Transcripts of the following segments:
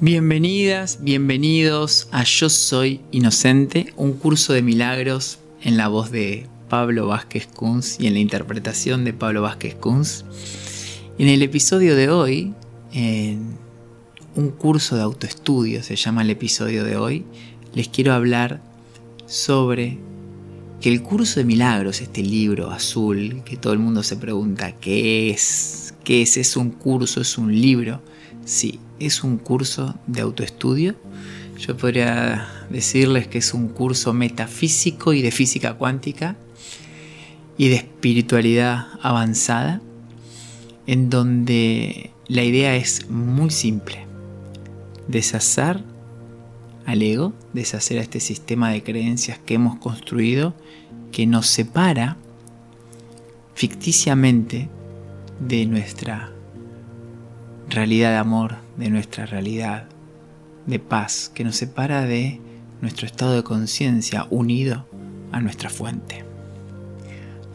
Bienvenidas, bienvenidos a Yo Soy Inocente, un curso de milagros en la voz de Pablo Vázquez Kunz y en la interpretación de Pablo Vázquez Kunz. En el episodio de hoy, en un curso de autoestudio se llama el episodio de hoy, les quiero hablar sobre que el curso de milagros, este libro azul que todo el mundo se pregunta qué es, qué es, es un curso, es un libro, sí, es un curso de autoestudio. Yo podría decirles que es un curso metafísico y de física cuántica y de espiritualidad avanzada, en donde la idea es muy simple. Deshacer al ego, deshacer a este sistema de creencias que hemos construido que nos separa ficticiamente de nuestra realidad de amor, de nuestra realidad de paz, que nos separa de nuestro estado de conciencia unido a nuestra fuente.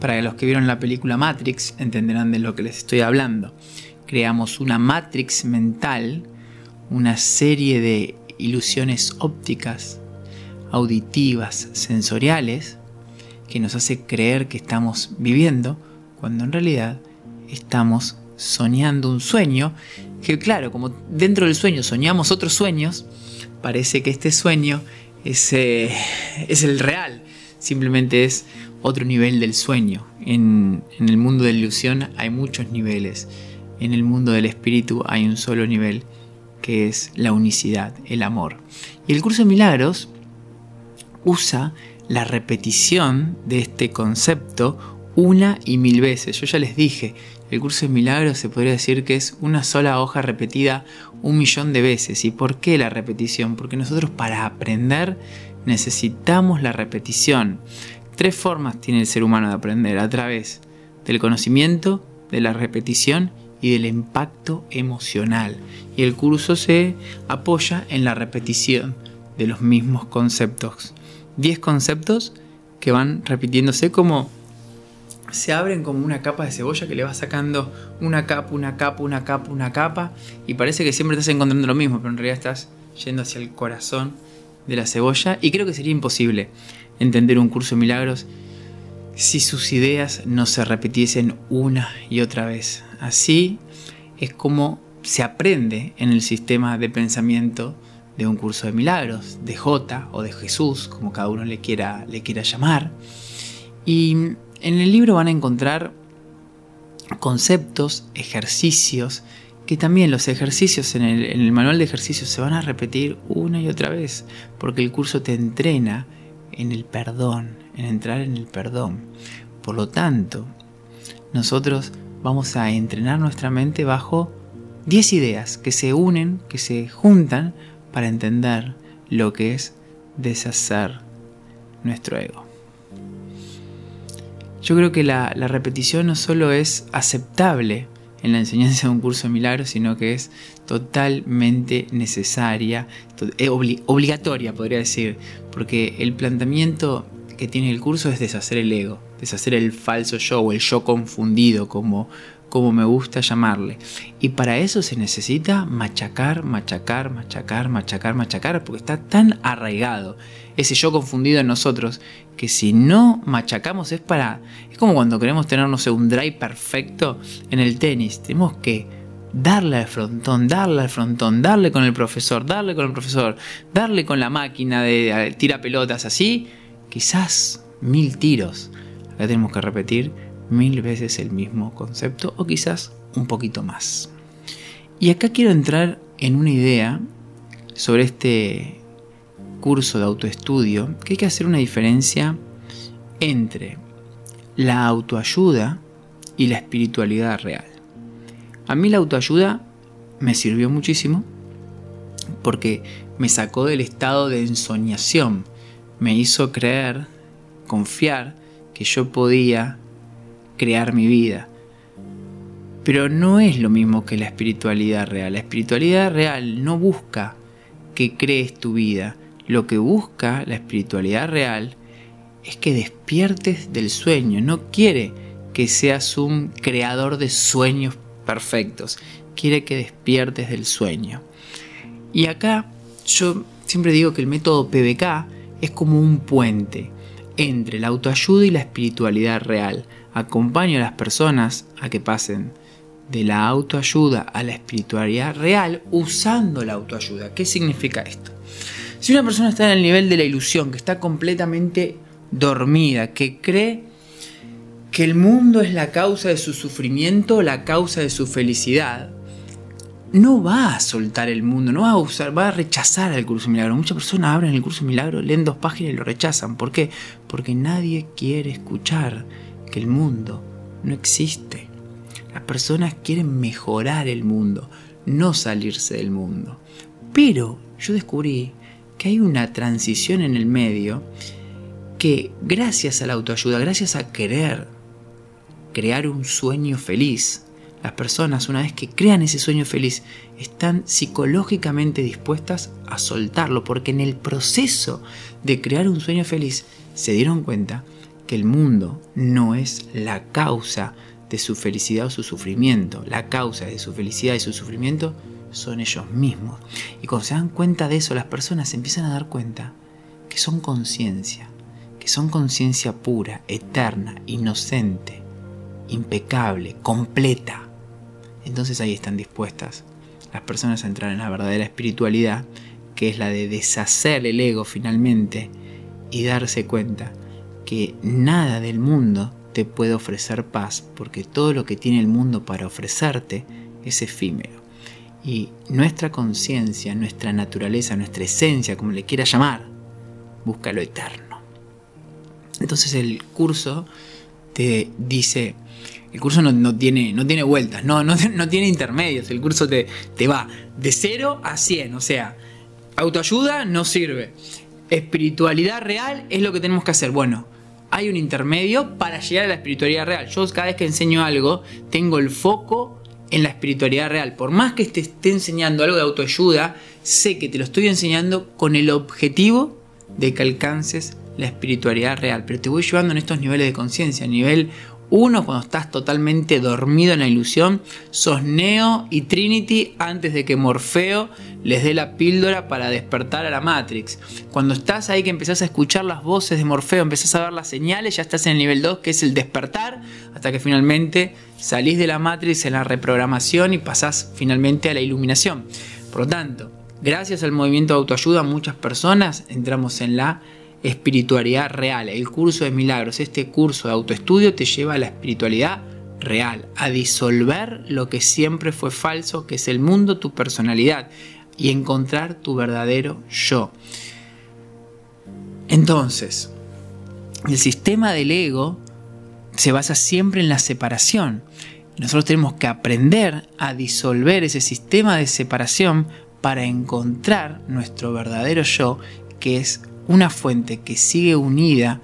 Para los que vieron la película Matrix entenderán de lo que les estoy hablando. Creamos una matrix mental, una serie de ilusiones ópticas, auditivas, sensoriales, que nos hace creer que estamos viviendo, cuando en realidad estamos soñando un sueño, que claro, como dentro del sueño soñamos otros sueños, parece que este sueño es, eh, es el real, simplemente es otro nivel del sueño. En, en el mundo de la ilusión hay muchos niveles, en el mundo del espíritu hay un solo nivel, que es la unicidad, el amor. Y el curso de milagros usa la repetición de este concepto una y mil veces. Yo ya les dije, el curso de milagros se podría decir que es una sola hoja repetida un millón de veces. ¿Y por qué la repetición? Porque nosotros para aprender necesitamos la repetición. Tres formas tiene el ser humano de aprender, a través del conocimiento, de la repetición y del impacto emocional. Y el curso se apoya en la repetición de los mismos conceptos. Diez conceptos que van repitiéndose como se abren como una capa de cebolla que le va sacando una capa, una capa, una capa, una capa y parece que siempre estás encontrando lo mismo, pero en realidad estás yendo hacia el corazón de la cebolla y creo que sería imposible entender un curso de milagros si sus ideas no se repitiesen una y otra vez. Así es como se aprende en el sistema de pensamiento de un curso de milagros, de J o de Jesús, como cada uno le quiera, le quiera llamar. Y en el libro van a encontrar conceptos, ejercicios, que también los ejercicios en el, manual de ejercicios se van a repetir una y otra vez, porque el curso te entrena en el perdón, en entrar en el perdón. Por lo tanto, nosotros vamos a entrenar nuestra mente bajo 10 ideas que se unen, que se juntan para entender lo que es deshacer nuestro ego. Yo creo que la, repetición no solo es aceptable en la enseñanza de un curso de milagros, sino que es totalmente necesaria, eh, obligatoria, podría decir, porque el planteamiento que tiene el curso es deshacer el ego, deshacer el falso yo o el yo confundido, como como me gusta llamarle. Y para eso se necesita machacar, machacar, machacar, machacar, machacar, porque está tan arraigado ese yo confundido en nosotros que si no machacamos es para... Es como cuando queremos tener, no sé, un drive perfecto en el tenis. Tenemos que darle al frontón, darle al frontón, darle con el profesor, darle con el profesor, darle con la máquina de tira pelotas así, quizás mil tiros. Acá tenemos que repetir mil veces el mismo concepto o quizás un poquito más. Y acá quiero entrar en una idea sobre este curso de autoestudio que hay que hacer una diferencia entre la autoayuda y la espiritualidad real. A mí la autoayuda me sirvió muchísimo porque me sacó del estado de ensoñación, me hizo creer, confiar que yo podía crear mi vida. Pero no es lo mismo que la espiritualidad real. La espiritualidad real no busca que crees tu vida. Lo que busca la espiritualidad real es que despiertes del sueño. No quiere que seas un creador de sueños perfectos. Quiere que despiertes del sueño. Y acá yo siempre digo que el método PBK es como un puente entre la autoayuda y la espiritualidad real. Acompaño a las personas a que pasen de la autoayuda a la espiritualidad real usando la autoayuda. ¿Qué significa esto? Si una persona está en el nivel de la ilusión, que está completamente dormida, que cree que el mundo es la causa de su sufrimiento, la causa de su felicidad, no va a soltar el mundo, no va a usar, va a rechazar el curso milagro. Muchas personas abren el curso milagro, leen dos páginas y lo rechazan. ¿Por qué? Porque nadie quiere escuchar que el mundo no existe. Las personas quieren mejorar el mundo, no salirse del mundo. Pero yo descubrí que hay una transición en el medio que gracias a la autoayuda, gracias a querer crear un sueño feliz, las personas una vez que crean ese sueño feliz están psicológicamente dispuestas a soltarlo porque en el proceso de crear un sueño feliz se dieron cuenta que el mundo no es la causa de su felicidad o su sufrimiento. La causa de su felicidad y su sufrimiento son ellos mismos. Y cuando se dan cuenta de eso, las personas se empiezan a dar cuenta que son conciencia, que son conciencia pura, eterna, inocente, impecable, completa. Entonces ahí están dispuestas las personas a entrar en la verdadera espiritualidad, que es la de deshacer el ego finalmente y darse cuenta que nada del mundo te puede ofrecer paz, porque todo lo que tiene el mundo para ofrecerte es efímero. Y nuestra conciencia, nuestra naturaleza, nuestra esencia, como le quiera llamar, busca lo eterno. Entonces el curso te dice, el curso no, tiene, no tiene vueltas, no, no, no, tiene intermedios, el curso te, te va de 0 a 100, o sea, autoayuda no sirve, espiritualidad real es lo que tenemos que hacer. Bueno, hay un intermedio para llegar a la espiritualidad real. Yo cada vez que enseño algo, tengo el foco en la espiritualidad real. Por más que te esté enseñando algo de autoayuda, sé que te lo estoy enseñando con el objetivo de que alcances la espiritualidad real. Pero te voy llevando en estos niveles de conciencia. Nivel uno, cuando estás totalmente dormido en la ilusión, sos Neo y Trinity antes de que Morfeo les dé la píldora para despertar a la Matrix. Cuando estás ahí que empezás a escuchar las voces de Morfeo, empezás a ver las señales, ya estás en el nivel 2, que es el despertar, hasta que finalmente salís de la Matrix en la reprogramación y pasás finalmente a la iluminación. Por lo tanto, gracias al movimiento de autoayuda, muchas personas entramos en la espiritualidad real. El curso de milagros, este curso de autoestudio te lleva a la espiritualidad real, a disolver lo que siempre fue falso, que es el mundo, tu personalidad, y encontrar tu verdadero yo. Entonces, el sistema del ego se basa siempre en la separación. Nosotros tenemos que aprender a disolver ese sistema de separación para encontrar nuestro verdadero yo, que es una fuente que sigue unida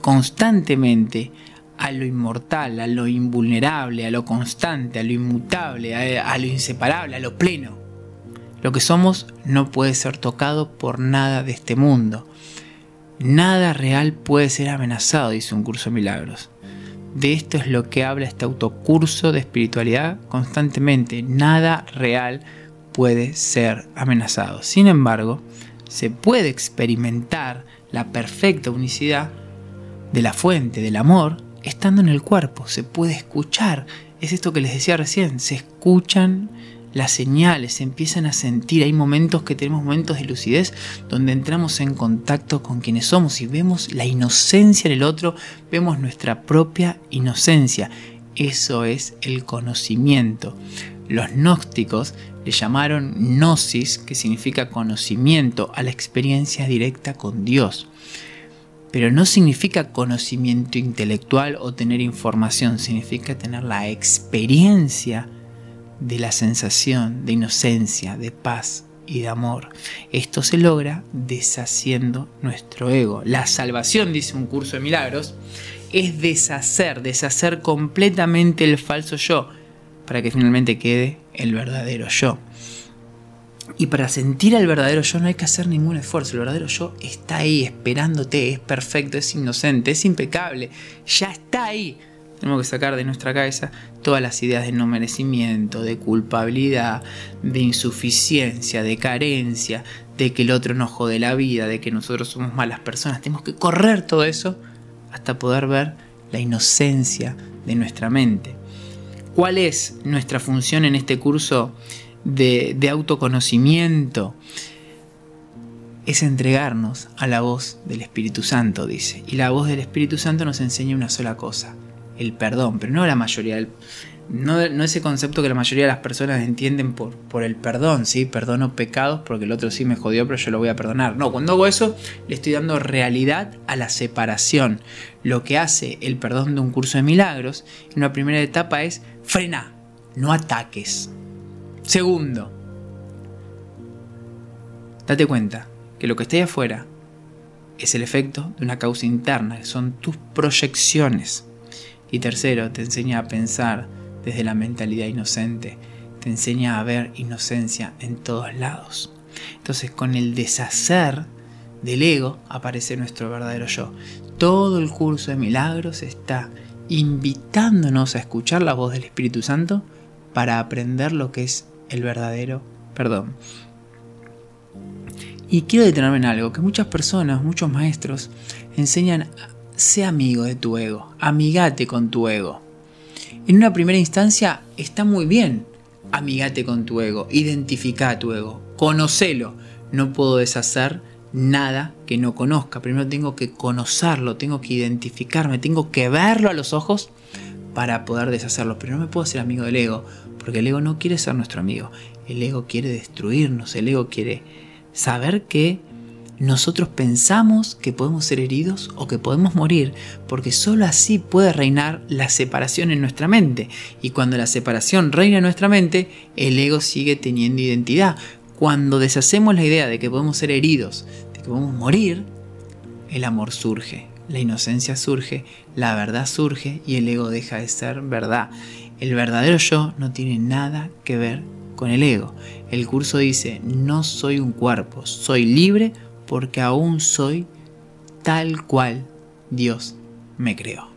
constantemente a lo inmortal, a lo invulnerable, a lo constante, a lo inmutable, a, lo inseparable, a lo pleno. Lo que somos no puede ser tocado por nada de este mundo. Nada real puede ser amenazado, dice un curso de milagros. De esto es lo que habla este autocurso de espiritualidad constantemente. Nada real puede ser amenazado. Sin embargo, se puede experimentar la perfecta unicidad de la fuente del amor estando en el cuerpo, se puede escuchar. Es esto que les decía recién, se escuchan las señales, se empiezan a sentir, hay momentos que tenemos momentos de lucidez donde entramos en contacto con quienes somos y vemos la inocencia en el otro, vemos nuestra propia inocencia. Eso es el conocimiento. Los gnósticos le llamaron gnosis, que significa conocimiento, a la experiencia directa con Dios. Pero no significa conocimiento intelectual o tener información, significa tener la experiencia de la sensación de inocencia, de paz y de amor. Esto se logra deshaciendo nuestro ego. La salvación, dice un curso de milagros, es deshacer, deshacer completamente el falso yo para que finalmente quede el verdadero yo. Y para sentir al verdadero yo no hay que hacer ningún esfuerzo. El verdadero yo está ahí esperándote, es perfecto, es inocente, es impecable. Ya está ahí. tenemos que sacar de nuestra cabeza todas las ideas de no merecimiento, de culpabilidad, de insuficiencia, de carencia, de que el otro nos jode la vida, de que nosotros somos malas personas. Tenemos que correr todo eso hasta poder ver la inocencia de nuestra mente. ¿Cuál es nuestra función en este curso de, autoconocimiento? es entregarnos a la voz del Espíritu Santo, dice. Y la voz del Espíritu Santo nos enseña una sola cosa, el perdón, pero no la mayoría, no, ese concepto que la mayoría de las personas entienden por, por el perdón, ¿sí? Perdono pecados porque el otro sí me jodió, pero yo lo voy a perdonar. No, cuando hago eso, le estoy dando realidad a la separación. Lo que hace el perdón de un curso de milagros, en una primera etapa es frena, no ataques. Segundo, date cuenta, que lo que está ahí afuera es el efecto de una causa interna, que son tus proyecciones. Y tercero, te enseña a pensar desde la mentalidad inocente, te enseña a ver inocencia en todos lados. Entonces, con el deshacer del ego aparece nuestro verdadero yo. Todo el curso de milagros está invitándonos a escuchar la voz del Espíritu Santo para aprender lo que es el verdadero perdón. Y quiero detenerme en algo, que muchas personas, muchos maestros, enseñan, sé amigo de tu ego, amigate con tu ego. En una primera instancia está muy bien, amigate con tu ego, identifica tu ego, conocelo. No puedo deshacer nada que no conozca. Primero tengo que conocerlo, tengo que identificarme, tengo que verlo a los ojos para poder deshacerlo. Pero no me puedo hacer amigo del ego, porque el ego no quiere ser nuestro amigo. El ego quiere destruirnos, el ego quiere saber que nosotros pensamos que podemos ser heridos o que podemos morir, porque sólo así puede reinar la separación en nuestra mente. Y cuando la separación reina en nuestra mente, el ego sigue teniendo identidad. Cuando deshacemos la idea de que podemos ser heridos, de que podemos morir, el amor surge, la inocencia surge, la verdad surge y el ego deja de ser verdad. El verdadero yo no tiene nada que ver con el ego. El curso dice, no soy un cuerpo, soy libre porque aún soy tal cual Dios me creó.